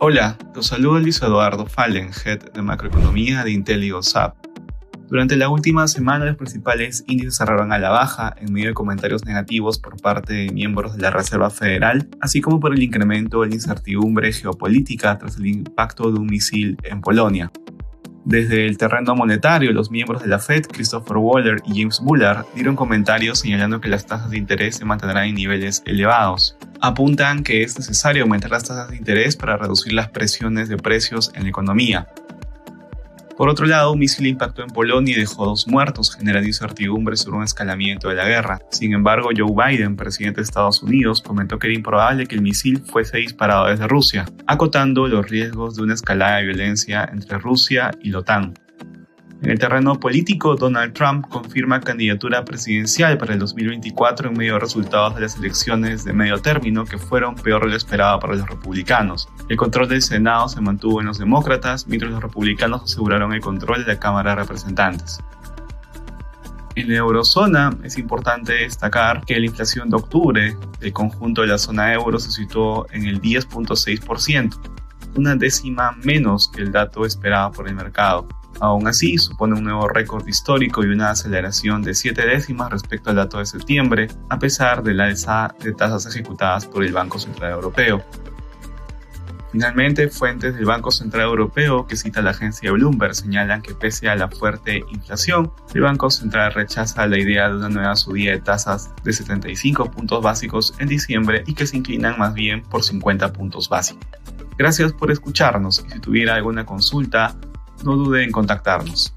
Hola, los saluda Luis Eduardo Fallen, Head de Macroeconomía de IntelliGoSap. Durante la última semana los principales índices cerraron a la baja en medio de comentarios negativos por parte de miembros de la Reserva Federal, así como por el incremento de la incertidumbre geopolítica tras el impacto de un misil en Polonia. Desde el terreno monetario, los miembros de la Fed, Christopher Waller y James Bullard, dieron comentarios señalando que las tasas de interés se mantendrán en niveles elevados. Apuntan que es necesario aumentar las tasas de interés para reducir las presiones de precios en la economía. Por otro lado, un misil impactó en Polonia y dejó dos muertos, generando incertidumbre sobre un escalamiento de la guerra. Sin embargo, Joe Biden, presidente de Estados Unidos, comentó que era improbable que el misil fuese disparado desde Rusia, acotando los riesgos de una escalada de violencia entre Rusia y la OTAN. En el terreno político, Donald Trump confirma candidatura presidencial para el 2024 en medio de resultados de las elecciones de medio término que fueron peor de lo esperado para los republicanos. El control del Senado se mantuvo en los demócratas, mientras los republicanos aseguraron el control de la Cámara de Representantes. En la eurozona es importante destacar que la inflación de octubre del conjunto de la zona euro se situó en el 10.6%, una décima menos que el dato esperado por el mercado. Aún así, supone un nuevo récord histórico y una aceleración de 7 décimas respecto al dato de septiembre, a pesar de la alza de tasas ejecutadas por el Banco Central Europeo. Finalmente, fuentes del Banco Central Europeo que cita la agencia Bloomberg señalan que pese a la fuerte inflación, el Banco Central rechaza la idea de una nueva subida de tasas de 75 puntos básicos en diciembre y que se inclinan más bien por 50 puntos básicos. Gracias por escucharnos y si tuviera alguna consulta no dude en contactarnos.